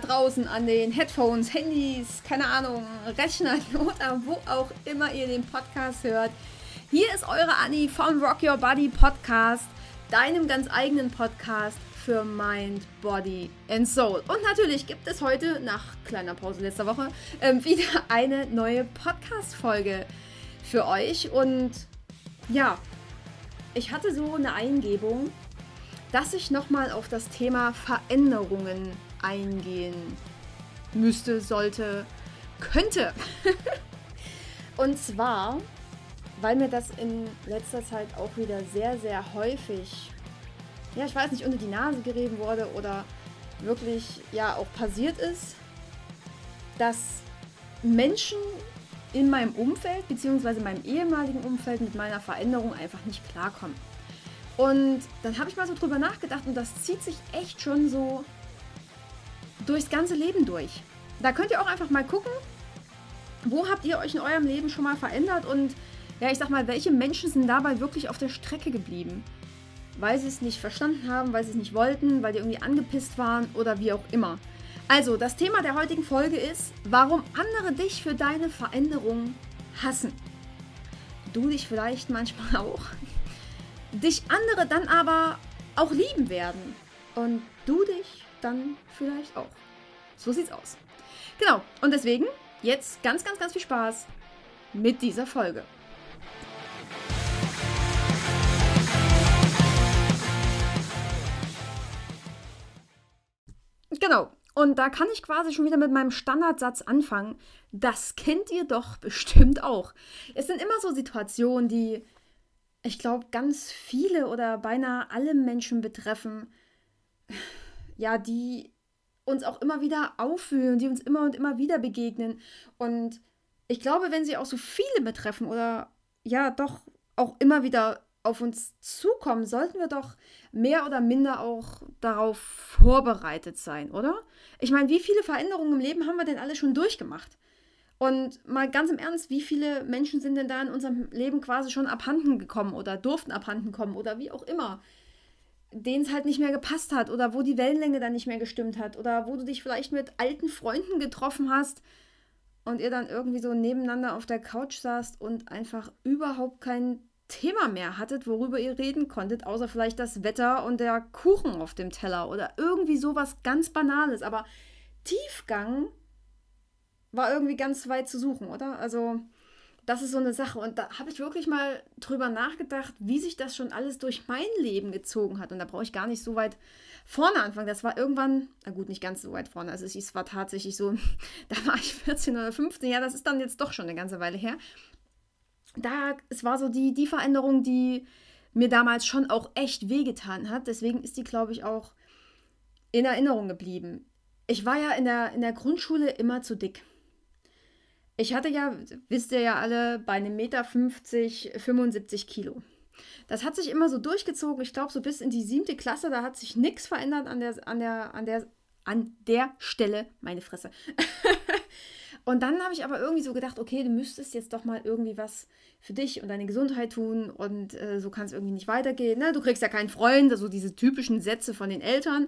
draußen an den Headphones, Handys, keine Ahnung, Rechnern oder wo auch immer ihr den Podcast hört. Hier ist eure Anni vom Rock Your Body Podcast, deinem ganz eigenen Podcast für Mind, Body and Soul. Und natürlich gibt es heute, nach kleiner Pause letzter Woche, ähm, wieder eine neue Podcast-Folge für euch. Und ja, ich hatte so eine Eingebung, dass ich nochmal auf das Thema Veränderungen eingehen müsste, sollte, könnte. Und zwar, weil mir das in letzter Zeit auch wieder sehr, sehr häufig, ja, ich weiß nicht, unter die Nase gerieben wurde oder wirklich ja auch passiert ist, dass Menschen in meinem Umfeld, beziehungsweise meinem ehemaligen Umfeld mit meiner Veränderung einfach nicht klarkommen. Und dann habe ich mal so drüber nachgedacht und das zieht sich echt schon so durchs ganze Leben durch. Da könnt ihr auch einfach mal gucken, wo habt ihr euch in eurem Leben schon mal verändert und ja, ich sag mal, welche Menschen sind dabei wirklich auf der Strecke geblieben? Weil sie es nicht verstanden haben, weil sie es nicht wollten, weil die irgendwie angepisst waren oder wie auch immer. Also, das Thema der heutigen Folge ist, warum andere dich für deine Veränderung hassen. Du dich vielleicht manchmal auch dich andere dann aber auch lieben werden. Und du dich dann vielleicht auch. So sieht's aus. Genau, und deswegen jetzt ganz, ganz, ganz viel Spaß mit dieser Folge. Genau, und da kann ich quasi schon wieder mit meinem Standardsatz anfangen. Das kennt ihr doch bestimmt auch. Es sind immer so Situationen, die ich glaube, ganz viele oder beinahe alle Menschen betreffen, ja, die uns auch immer wieder auffühlen, die uns immer und immer wieder begegnen. Und ich glaube, wenn sie auch so viele betreffen oder ja, doch auch immer wieder auf uns zukommen, sollten wir doch mehr oder minder auch darauf vorbereitet sein, oder? Ich meine, wie viele Veränderungen im Leben haben wir denn alle schon durchgemacht? Und mal ganz im Ernst, wie viele Menschen sind denn da in unserem Leben quasi schon abhanden gekommen oder durften abhanden kommen oder wie auch immer, denen es halt nicht mehr gepasst hat oder wo die Wellenlänge dann nicht mehr gestimmt hat oder wo du dich vielleicht mit alten Freunden getroffen hast und ihr dann irgendwie so nebeneinander auf der Couch saßt und einfach überhaupt kein Thema mehr hattet, worüber ihr reden konntet, außer vielleicht das Wetter und der Kuchen auf dem Teller oder irgendwie sowas ganz Banales. Aber Tiefgang war irgendwie ganz weit zu suchen, oder? Also, das ist so eine Sache. Und da habe ich wirklich mal drüber nachgedacht, wie sich das schon alles durch mein Leben gezogen hat. Und da brauche ich gar nicht so weit vorne anfangen. Das war irgendwann, na gut, nicht ganz so weit vorne. Also es war tatsächlich so, da war ich 14 oder 15. Ja, das ist dann jetzt doch schon eine ganze Weile her. Da, es war so die, die Veränderung, die mir damals schon auch echt wehgetan hat. Deswegen ist die, glaube ich, auch in Erinnerung geblieben. Ich war ja in der, in der Grundschule immer zu dick. Ich hatte ja, wisst ihr ja alle, bei einem Meter 50, 75 Kilo. Das hat sich immer so durchgezogen. Ich glaube, so bis in die siebte Klasse, da hat sich nichts verändert an der, an der, an der, an der Stelle. Meine Fresse. und dann habe ich aber irgendwie so gedacht, okay, du müsstest jetzt doch mal irgendwie was für dich und deine Gesundheit tun und äh, so kann es irgendwie nicht weitergehen. Ne? Du kriegst ja keinen Freund, also diese typischen Sätze von den Eltern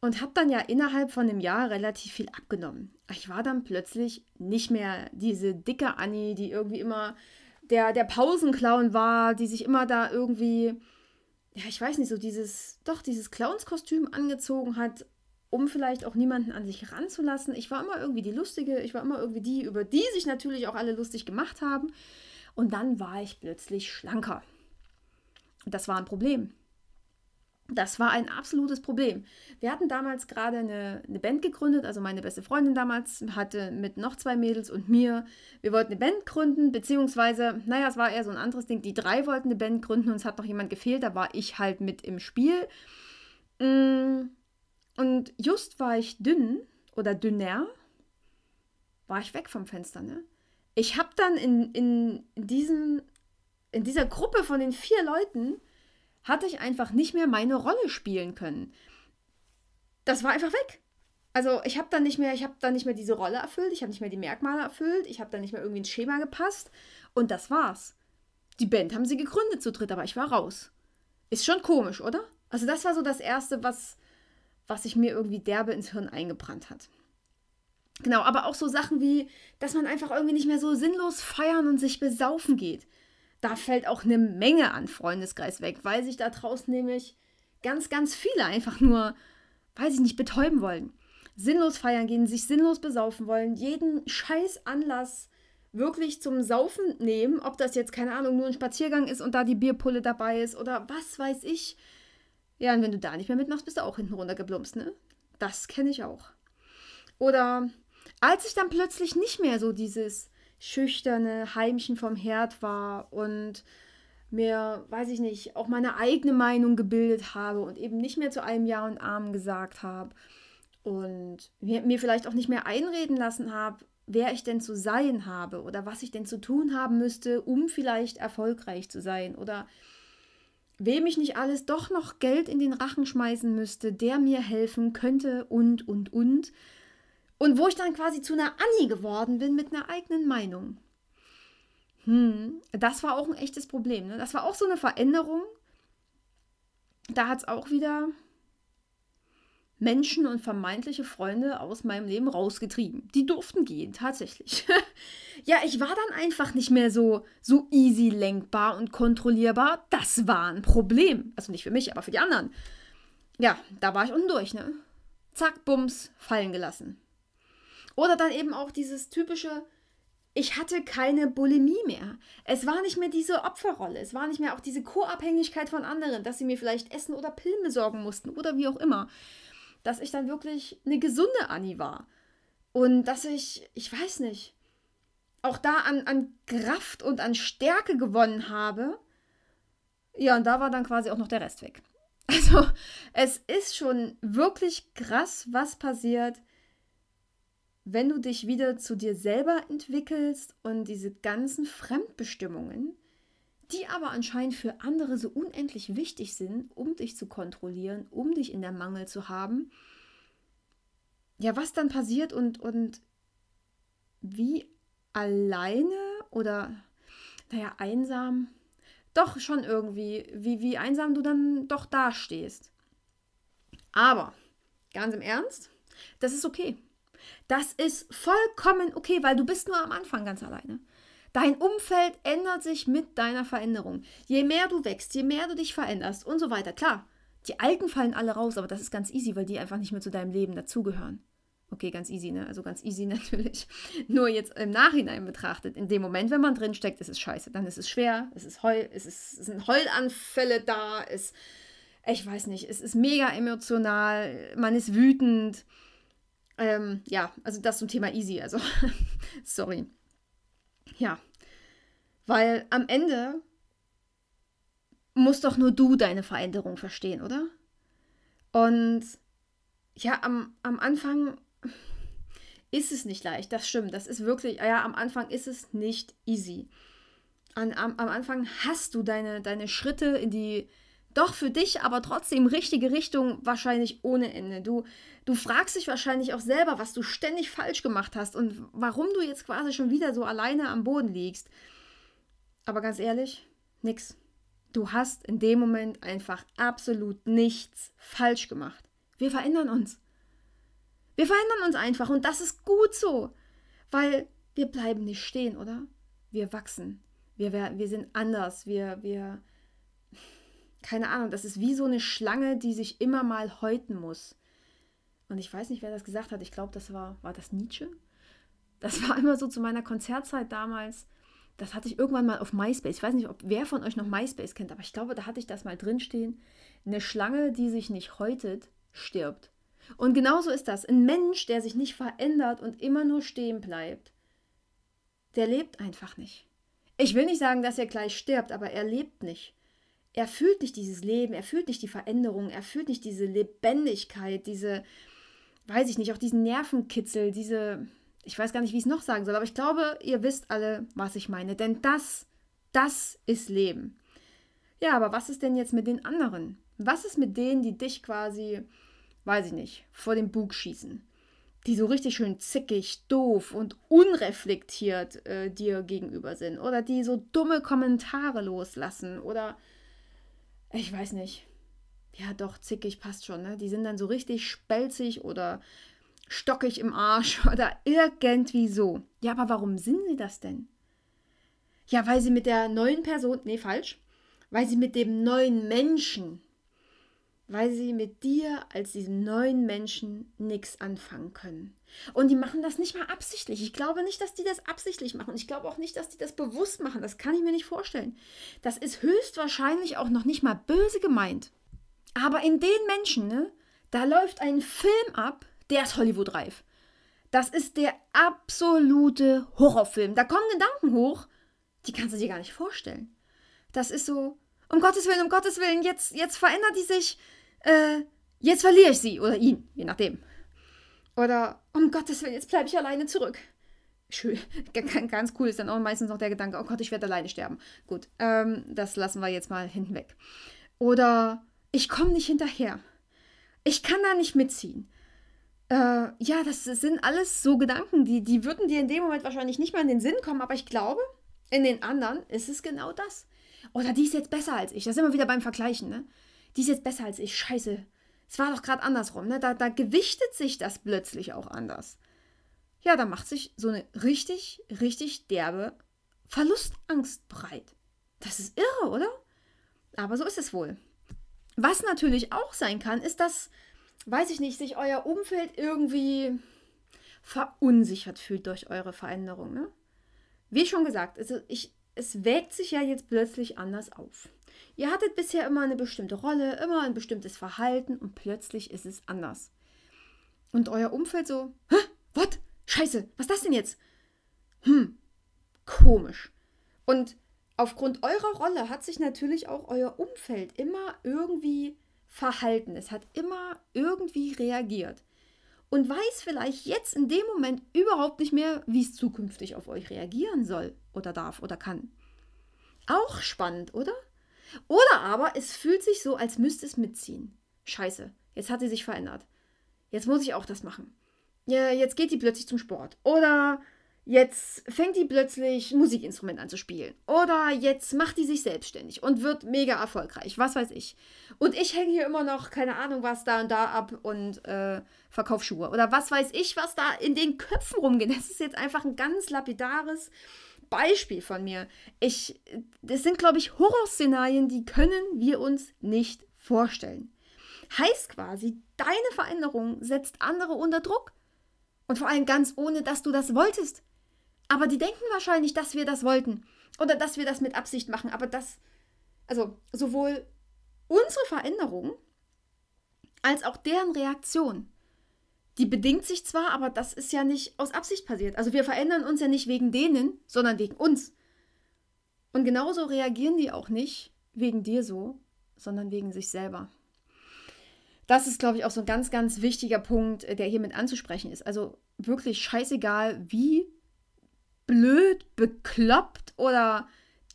und habe dann ja innerhalb von einem Jahr relativ viel abgenommen. Ich war dann plötzlich nicht mehr diese dicke Annie, die irgendwie immer der, der Pausenclown war, die sich immer da irgendwie, ja, ich weiß nicht, so dieses, doch dieses Clownskostüm angezogen hat, um vielleicht auch niemanden an sich ranzulassen. Ich war immer irgendwie die Lustige, ich war immer irgendwie die, über die sich natürlich auch alle lustig gemacht haben. Und dann war ich plötzlich schlanker. Das war ein Problem. Das war ein absolutes Problem. Wir hatten damals gerade eine, eine, Band gegründet, also meine beste Freundin damals hatte mit noch zwei Mädels und mir, wir wollten eine Band gründen, beziehungsweise, naja, es war eher so ein anderes Ding, die drei wollten eine Band gründen und es hat noch jemand gefehlt, da war ich halt mit im Spiel. Mm, und just war ich dünn oder dünner, war ich weg vom Fenster, ne? Ich habe dann in, in, diesen, in dieser Gruppe von den vier Leuten hatte ich einfach nicht mehr meine Rolle spielen können. Das war einfach weg. Also ich habe dann nicht mehr, ich habe dann nicht mehr diese Rolle erfüllt, ich habe nicht mehr die Merkmale erfüllt, ich habe dann nicht mehr irgendwie ins Schema gepasst und das war's. Die Band haben sie gegründet zu dritt, aber ich war raus. Ist schon komisch, oder? Also das war so das erste, was was sich mir irgendwie derbe ins Hirn eingebrannt hat. Genau, aber auch so Sachen wie, dass man einfach irgendwie nicht mehr so sinnlos feiern und sich besaufen geht. Da fällt auch eine Menge an Freundeskreis weg, weil sich da draußen nämlich ganz, ganz viele einfach nur, weiß ich nicht, betäuben wollen. Sinnlos feiern gehen, sich sinnlos besaufen wollen, jeden scheiß Anlass wirklich zum Saufen nehmen, ob das jetzt, keine Ahnung, nur ein Spaziergang ist und da die Bierpulle dabei ist oder was weiß ich. Ja, und wenn du da nicht mehr mitmachst, bist du auch hinten runtergeblumpst, ne? Das kenne ich auch. Oder als ich dann plötzlich nicht mehr so dieses schüchterne Heimchen vom Herd war und mir, weiß ich nicht, auch meine eigene Meinung gebildet habe und eben nicht mehr zu einem Ja und Arm gesagt habe und mir, mir vielleicht auch nicht mehr einreden lassen habe, wer ich denn zu sein habe oder was ich denn zu tun haben müsste, um vielleicht erfolgreich zu sein oder wem ich nicht alles doch noch Geld in den Rachen schmeißen müsste, der mir helfen könnte und, und, und. Und wo ich dann quasi zu einer Annie geworden bin mit einer eigenen Meinung. Hm, das war auch ein echtes Problem. Ne? Das war auch so eine Veränderung. Da hat es auch wieder Menschen und vermeintliche Freunde aus meinem Leben rausgetrieben. Die durften gehen, tatsächlich. ja, ich war dann einfach nicht mehr so, so easy lenkbar und kontrollierbar. Das war ein Problem. Also nicht für mich, aber für die anderen. Ja, da war ich unten durch, ne? Zack, bums, fallen gelassen. Oder dann eben auch dieses typische, ich hatte keine Bulimie mehr. Es war nicht mehr diese Opferrolle. Es war nicht mehr auch diese Co-Abhängigkeit von anderen, dass sie mir vielleicht Essen oder Pillen besorgen mussten oder wie auch immer dass ich dann wirklich eine gesunde Annie war. Und dass ich, ich weiß nicht, auch da an, an Kraft und an Stärke gewonnen habe. Ja, und da war dann quasi auch noch der Rest weg. Also, es ist schon wirklich krass, was passiert, wenn du dich wieder zu dir selber entwickelst und diese ganzen Fremdbestimmungen, die aber anscheinend für andere so unendlich wichtig sind, um dich zu kontrollieren, um dich in der Mangel zu haben. Ja, was dann passiert und, und wie alleine oder, naja, einsam, doch schon irgendwie, wie, wie einsam du dann doch dastehst. Aber, ganz im Ernst, das ist okay. Das ist vollkommen okay, weil du bist nur am Anfang ganz alleine. Dein Umfeld ändert sich mit deiner Veränderung. Je mehr du wächst, je mehr du dich veränderst und so weiter. Klar, die Alten fallen alle raus, aber das ist ganz easy, weil die einfach nicht mehr zu deinem Leben dazugehören. Okay, ganz easy, ne? Also ganz easy natürlich. Nur jetzt im Nachhinein betrachtet. In dem Moment, wenn man drinsteckt, ist es scheiße. Dann ist es schwer, es ist Heul, es, ist, es sind Heulanfälle da, es, ich weiß nicht, es ist mega emotional, man ist wütend. Ähm, ja, also das zum Thema easy, also sorry. Ja, weil am Ende musst doch nur du deine Veränderung verstehen, oder? Und ja, am, am Anfang ist es nicht leicht, das stimmt. Das ist wirklich, ja, am Anfang ist es nicht easy. An, am, am Anfang hast du deine, deine Schritte in die doch für dich aber trotzdem richtige Richtung wahrscheinlich ohne Ende. Du, du fragst dich wahrscheinlich auch selber, was du ständig falsch gemacht hast und warum du jetzt quasi schon wieder so alleine am Boden liegst. Aber ganz ehrlich, nix. Du hast in dem Moment einfach absolut nichts falsch gemacht. Wir verändern uns. Wir verändern uns einfach und das ist gut so, weil wir bleiben nicht stehen, oder? Wir wachsen. Wir, wir sind anders. Wir, wir, keine Ahnung, das ist wie so eine Schlange, die sich immer mal häuten muss. Und ich weiß nicht, wer das gesagt hat. Ich glaube, das war, war das Nietzsche? Das war immer so zu meiner Konzertzeit damals. Das hatte ich irgendwann mal auf MySpace. Ich weiß nicht, ob wer von euch noch MySpace kennt, aber ich glaube, da hatte ich das mal drinstehen. Eine Schlange, die sich nicht häutet, stirbt. Und genauso ist das. Ein Mensch, der sich nicht verändert und immer nur stehen bleibt, der lebt einfach nicht. Ich will nicht sagen, dass er gleich stirbt, aber er lebt nicht er fühlt nicht dieses Leben, er fühlt nicht die Veränderung, er fühlt nicht diese Lebendigkeit, diese, weiß ich nicht, auch diesen Nervenkitzel, diese, ich weiß gar nicht, wie ich es noch sagen soll, aber ich glaube, ihr wisst alle, was ich meine. Denn das, das ist Leben. Ja, aber was ist denn jetzt mit den anderen? Was ist mit denen, die dich quasi, weiß ich nicht, vor den Bug schießen? Die so richtig schön zickig, doof und unreflektiert äh, dir gegenüber sind. Oder die so dumme Kommentare loslassen. Oder ich weiß nicht, ja doch, zickig passt schon, ne? Die sind dann so richtig spelzig oder stockig im Arsch oder irgendwie so. Ja, aber warum sind sie das denn? Ja, weil sie mit der neuen Person, nee, falsch, weil sie mit dem neuen Menschen, weil sie mit dir als diesem neuen Menschen nichts anfangen können. Und die machen das nicht mal absichtlich. Ich glaube nicht, dass die das absichtlich machen. Ich glaube auch nicht, dass die das bewusst machen. Das kann ich mir nicht vorstellen. Das ist höchstwahrscheinlich auch noch nicht mal böse gemeint. Aber in den Menschen, ne, da läuft ein Film ab, der ist Hollywood-reif. Das ist der absolute Horrorfilm. Da kommen Gedanken hoch, die kannst du dir gar nicht vorstellen. Das ist so, um Gottes Willen, um Gottes Willen, jetzt, jetzt verändert die sich, äh, jetzt verliere ich sie oder ihn, je nachdem. Oder, um Gottes Willen, jetzt bleibe ich alleine zurück. Schön, ganz cool ist dann auch meistens noch der Gedanke, oh Gott, ich werde alleine sterben. Gut, ähm, das lassen wir jetzt mal hinten weg. Oder, ich komme nicht hinterher. Ich kann da nicht mitziehen. Äh, ja, das sind alles so Gedanken, die, die würden dir in dem Moment wahrscheinlich nicht mal in den Sinn kommen, aber ich glaube, in den anderen ist es genau das. Oder die ist jetzt besser als ich. Das ist immer wieder beim Vergleichen, ne? Die ist jetzt besser als ich. Scheiße. Es war doch gerade andersrum, ne? Da, da gewichtet sich das plötzlich auch anders. Ja, da macht sich so eine richtig, richtig derbe Verlustangst breit. Das ist irre, oder? Aber so ist es wohl. Was natürlich auch sein kann, ist, dass, weiß ich nicht, sich euer Umfeld irgendwie verunsichert fühlt durch eure Veränderung. Ne? Wie schon gesagt, also ich, es wägt sich ja jetzt plötzlich anders auf. Ihr hattet bisher immer eine bestimmte Rolle, immer ein bestimmtes Verhalten und plötzlich ist es anders. Und euer Umfeld so, hä, was? Scheiße, was ist das denn jetzt? Hm, komisch. Und aufgrund eurer Rolle hat sich natürlich auch euer Umfeld immer irgendwie verhalten. Es hat immer irgendwie reagiert. Und weiß vielleicht jetzt in dem Moment überhaupt nicht mehr, wie es zukünftig auf euch reagieren soll oder darf oder kann. Auch spannend, oder? Oder aber es fühlt sich so, als müsste es mitziehen. Scheiße, jetzt hat sie sich verändert. Jetzt muss ich auch das machen. Ja, jetzt geht die plötzlich zum Sport. Oder Jetzt fängt die plötzlich Musikinstrument an zu spielen. Oder jetzt macht die sich selbstständig und wird mega erfolgreich. Was weiß ich. Und ich hänge hier immer noch, keine Ahnung, was da und da ab und äh, verkaufe Schuhe. Oder was weiß ich, was da in den Köpfen rumgeht. Das ist jetzt einfach ein ganz lapidares Beispiel von mir. Ich, das sind, glaube ich, Horrorszenarien, die können wir uns nicht vorstellen. Heißt quasi, deine Veränderung setzt andere unter Druck. Und vor allem ganz ohne, dass du das wolltest. Aber die denken wahrscheinlich, dass wir das wollten oder dass wir das mit Absicht machen. Aber das, also sowohl unsere Veränderung als auch deren Reaktion, die bedingt sich zwar, aber das ist ja nicht aus Absicht passiert. Also wir verändern uns ja nicht wegen denen, sondern wegen uns. Und genauso reagieren die auch nicht wegen dir so, sondern wegen sich selber. Das ist, glaube ich, auch so ein ganz, ganz wichtiger Punkt, äh, der hier mit anzusprechen ist. Also wirklich scheißegal, wie blöd, bekloppt oder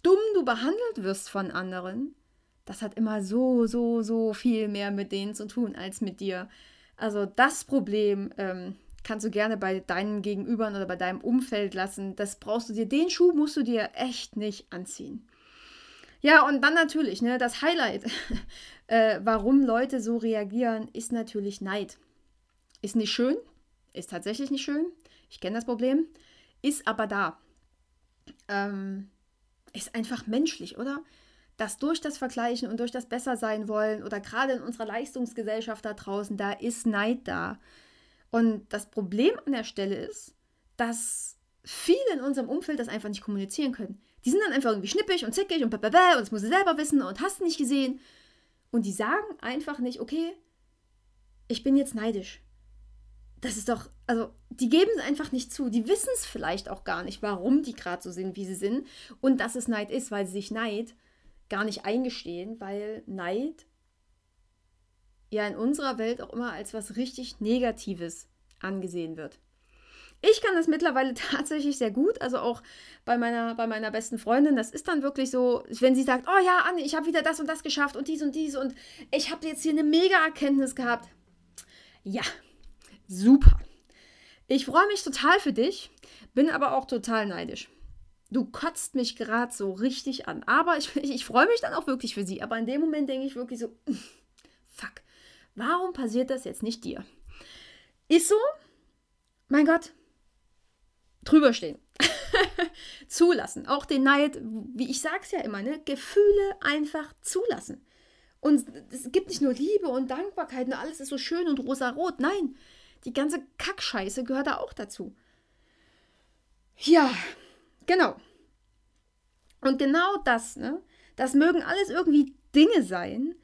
dumm du behandelt wirst von anderen, das hat immer so, so, so viel mehr mit denen zu tun als mit dir. Also das Problem ähm, kannst du gerne bei deinen Gegenübern oder bei deinem Umfeld lassen. Das brauchst du dir, den Schuh musst du dir echt nicht anziehen. Ja, und dann natürlich, ne, das Highlight, äh, warum Leute so reagieren, ist natürlich Neid. Ist nicht schön, ist tatsächlich nicht schön. Ich kenne das Problem ist aber da. Ähm, ist einfach menschlich, oder? Dass durch das Vergleichen und durch das Bessersein wollen oder gerade in unserer Leistungsgesellschaft da draußen, da ist Neid da. Und das Problem an der Stelle ist, dass viele in unserem Umfeld das einfach nicht kommunizieren können. Die sind dann einfach irgendwie schnippig und zickig und blablabla und das muss sie selber wissen und hast nicht gesehen. Und die sagen einfach nicht, okay, ich bin jetzt neidisch das ist doch, also die geben es einfach nicht zu. Die wissen es vielleicht auch gar nicht, warum die gerade so sind, wie sie sind. Und dass es Neid ist, weil sie sich Neid gar nicht eingestehen, weil Neid ja in unserer Welt auch immer als was richtig Negatives angesehen wird. Ich kann das mittlerweile tatsächlich sehr gut, also auch bei meiner, bei meiner besten Freundin. Das ist dann wirklich so, wenn sie sagt, oh ja, Anne, ich habe wieder das und das geschafft und dies und dies und ich habe jetzt hier eine mega Erkenntnis gehabt. Ja, Super. Ich freue mich total für dich, bin aber auch total neidisch. Du kotzt mich gerade so richtig an. Aber ich, ich, ich freue mich dann auch wirklich für sie. Aber in dem Moment denke ich wirklich so, fuck, warum passiert das jetzt nicht dir? Ist so, mein Gott, drüber stehen. zulassen. Auch den Neid, wie ich sag's ja immer, ne? Gefühle einfach zulassen. Und es gibt nicht nur Liebe und Dankbarkeit und alles ist so schön und rosarot. Nein, die ganze Kackscheiße gehört da auch dazu. Ja, genau. Und genau das, ne? Das mögen alles irgendwie Dinge sein,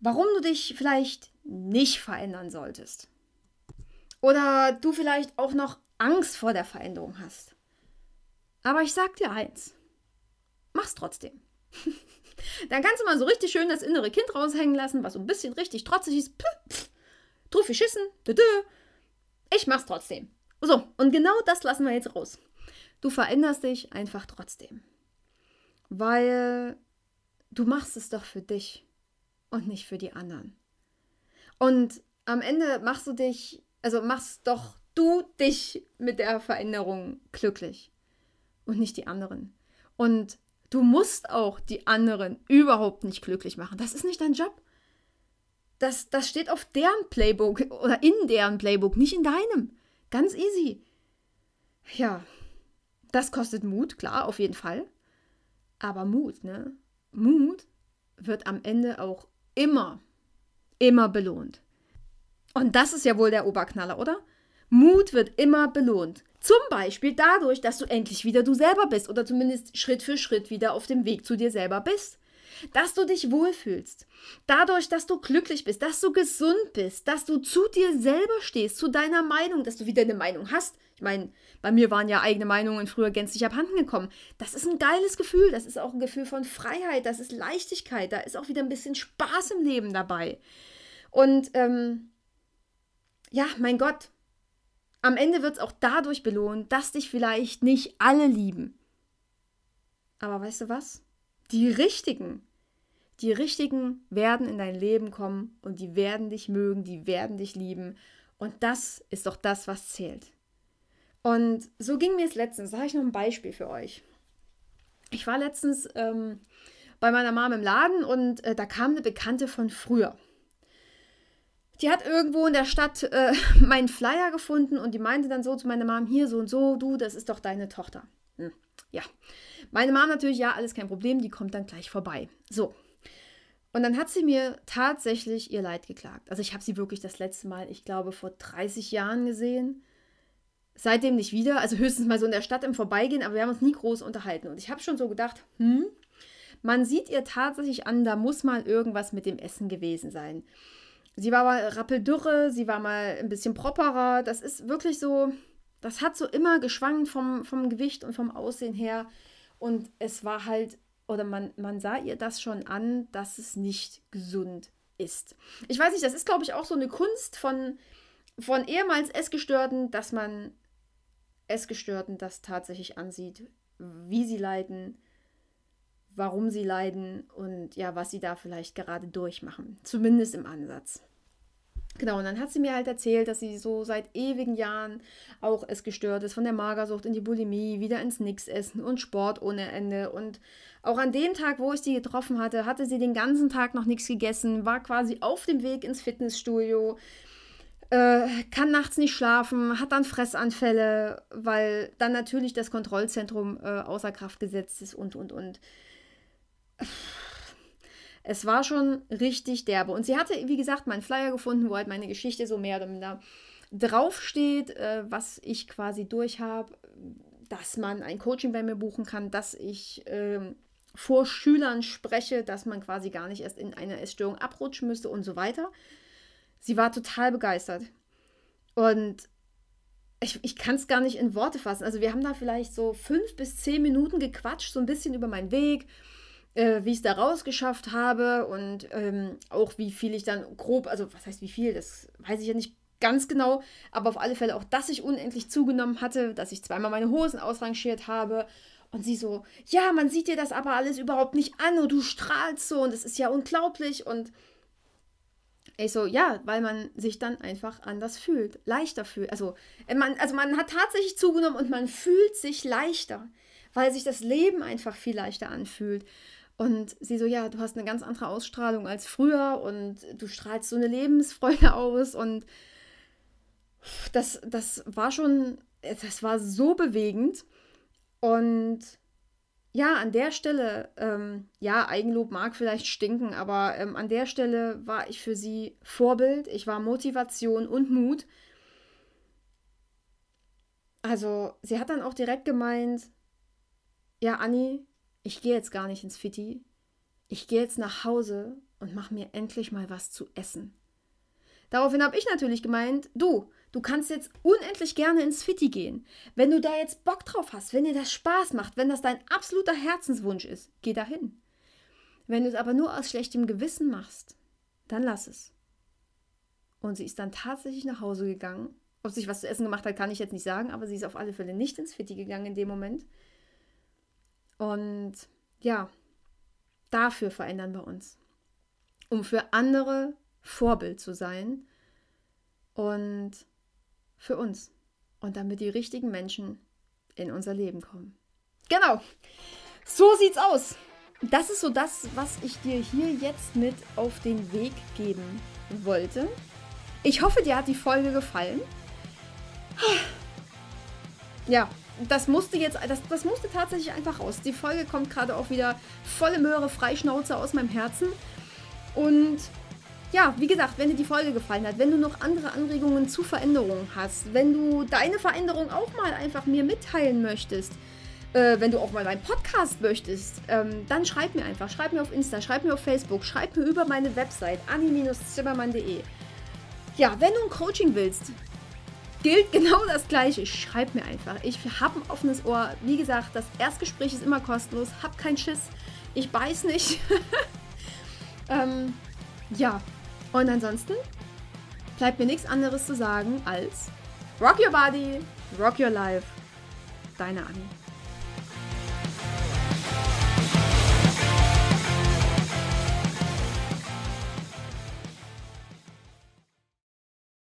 warum du dich vielleicht nicht verändern solltest. Oder du vielleicht auch noch Angst vor der Veränderung hast. Aber ich sag dir eins: mach's trotzdem. Dann kannst du mal so richtig schön das innere Kind raushängen lassen, was so ein bisschen richtig trotzig ist. Truffi schissen. Ich mach's trotzdem. So, und genau das lassen wir jetzt raus. Du veränderst dich einfach trotzdem. Weil du machst es doch für dich und nicht für die anderen. Und am Ende machst du dich, also machst doch du dich mit der Veränderung glücklich und nicht die anderen. Und du musst auch die anderen überhaupt nicht glücklich machen. Das ist nicht dein Job. Das, das steht auf deren Playbook oder in deren Playbook, nicht in deinem. Ganz easy. Ja, das kostet Mut, klar, auf jeden Fall. Aber Mut, ne? Mut wird am Ende auch immer, immer belohnt. Und das ist ja wohl der Oberknaller, oder? Mut wird immer belohnt. Zum Beispiel dadurch, dass du endlich wieder du selber bist oder zumindest Schritt für Schritt wieder auf dem Weg zu dir selber bist. Dass du dich wohlfühlst. Dadurch, dass du glücklich bist, dass du gesund bist, dass du zu dir selber stehst, zu deiner Meinung, dass du wieder eine Meinung hast. Ich meine, bei mir waren ja eigene Meinungen früher gänzlich abhanden gekommen. Das ist ein geiles Gefühl. Das ist auch ein Gefühl von Freiheit. Das ist Leichtigkeit. Da ist auch wieder ein bisschen Spaß im Leben dabei. Und ähm, ja, mein Gott, am Ende wird es auch dadurch belohnt, dass dich vielleicht nicht alle lieben. Aber weißt du was? Die Richtigen, die Richtigen werden in dein Leben kommen und die werden dich mögen, die werden dich lieben. Und das ist doch das, was zählt. Und so ging mir es letztens. Da habe ich noch ein Beispiel für euch. Ich war letztens ähm, bei meiner Mama im Laden und äh, da kam eine Bekannte von früher die hat irgendwo in der Stadt äh, meinen Flyer gefunden und die meinte dann so zu meiner Mom, hier so und so, du, das ist doch deine Tochter. Hm, ja. Meine Mom natürlich, ja, alles kein Problem, die kommt dann gleich vorbei. So. Und dann hat sie mir tatsächlich ihr Leid geklagt. Also ich habe sie wirklich das letzte Mal, ich glaube, vor 30 Jahren gesehen. Seitdem nicht wieder, also höchstens mal so in der Stadt im Vorbeigehen, aber wir haben uns nie groß unterhalten. Und ich habe schon so gedacht, hm, man sieht ihr tatsächlich an, da muss mal irgendwas mit dem Essen gewesen sein. Sie war mal rappeldürre, sie war mal ein bisschen properer. Das ist wirklich so, das hat so immer geschwankt vom, vom Gewicht und vom Aussehen her. Und es war halt, oder man, man sah ihr das schon an, dass es nicht gesund ist. Ich weiß nicht, das ist, glaube ich, auch so eine Kunst von, von ehemals Essgestörten, dass man Essgestörten das tatsächlich ansieht, wie sie leiden, warum sie leiden und ja, was sie da vielleicht gerade durchmachen. Zumindest im Ansatz. Genau, und dann hat sie mir halt erzählt, dass sie so seit ewigen Jahren auch es gestört ist, von der Magersucht in die Bulimie, wieder ins Nix-Essen und Sport ohne Ende. Und auch an dem Tag, wo ich sie getroffen hatte, hatte sie den ganzen Tag noch nichts gegessen, war quasi auf dem Weg ins Fitnessstudio, äh, kann nachts nicht schlafen, hat dann Fressanfälle, weil dann natürlich das Kontrollzentrum äh, außer Kraft gesetzt ist und, und, und. Es war schon richtig derbe. Und sie hatte, wie gesagt, meinen Flyer gefunden, wo halt meine Geschichte so mehr oder minder draufsteht, äh, was ich quasi durch habe, dass man ein Coaching bei mir buchen kann, dass ich äh, vor Schülern spreche, dass man quasi gar nicht erst in eine Essstörung abrutschen müsste und so weiter. Sie war total begeistert. Und ich, ich kann es gar nicht in Worte fassen. Also wir haben da vielleicht so fünf bis zehn Minuten gequatscht, so ein bisschen über meinen Weg, äh, wie ich es da rausgeschafft habe und ähm, auch wie viel ich dann grob, also was heißt wie viel, das weiß ich ja nicht ganz genau, aber auf alle Fälle auch, dass ich unendlich zugenommen hatte, dass ich zweimal meine Hosen ausrangiert habe. Und sie so, ja, man sieht dir das aber alles überhaupt nicht an und du strahlst so und es ist ja unglaublich. Und ich so, ja, weil man sich dann einfach anders fühlt, leichter fühlt. Also äh, man, also man hat tatsächlich zugenommen und man fühlt sich leichter, weil sich das Leben einfach viel leichter anfühlt. Und sie so, ja, du hast eine ganz andere Ausstrahlung als früher und du strahlst so eine Lebensfreude aus. Und das, das war schon, das war so bewegend. Und ja, an der Stelle, ähm, ja, Eigenlob mag vielleicht stinken, aber ähm, an der Stelle war ich für sie Vorbild. Ich war Motivation und Mut. Also, sie hat dann auch direkt gemeint, ja, Anni, ich gehe jetzt gar nicht ins Fitti. Ich gehe jetzt nach Hause und mache mir endlich mal was zu essen. Daraufhin habe ich natürlich gemeint, du, du kannst jetzt unendlich gerne ins Fitti gehen. Wenn du da jetzt Bock drauf hast, wenn dir das Spaß macht, wenn das dein absoluter Herzenswunsch ist, geh dahin. Wenn du es aber nur aus schlechtem Gewissen machst, dann lass es. Und sie ist dann tatsächlich nach Hause gegangen. Ob sich was zu essen gemacht hat, kann ich jetzt nicht sagen, aber sie ist auf alle Fälle nicht ins Fitti gegangen in dem Moment. Und ja, dafür verändern wir uns. Um für andere Vorbild zu sein und für uns. Und damit die richtigen Menschen in unser Leben kommen. Genau. So sieht's aus. Das ist so das, was ich dir hier jetzt mit auf den Weg geben wollte. Ich hoffe, dir hat die Folge gefallen. Ja, das musste jetzt, das, das musste tatsächlich einfach raus. Die Folge kommt gerade auch wieder volle Möhre, Freischnauze aus meinem Herzen. Und ja, wie gesagt, wenn dir die Folge gefallen hat, wenn du noch andere Anregungen zu Veränderungen hast, wenn du deine Veränderung auch mal einfach mir mitteilen möchtest, äh, wenn du auch mal meinen Podcast möchtest, ähm, dann schreib mir einfach. Schreib mir auf Insta, schreib mir auf Facebook, schreib mir über meine Website ani-zimmermann.de. Ja, wenn du ein Coaching willst, gilt genau das Gleiche. Schreib mir einfach. Ich habe ein offenes Ohr. Wie gesagt, das Erstgespräch ist immer kostenlos. Hab keinen Schiss. Ich beiß nicht. ähm, ja. Und ansonsten bleibt mir nichts anderes zu sagen als Rock Your Body, Rock Your Life. Deine Annie.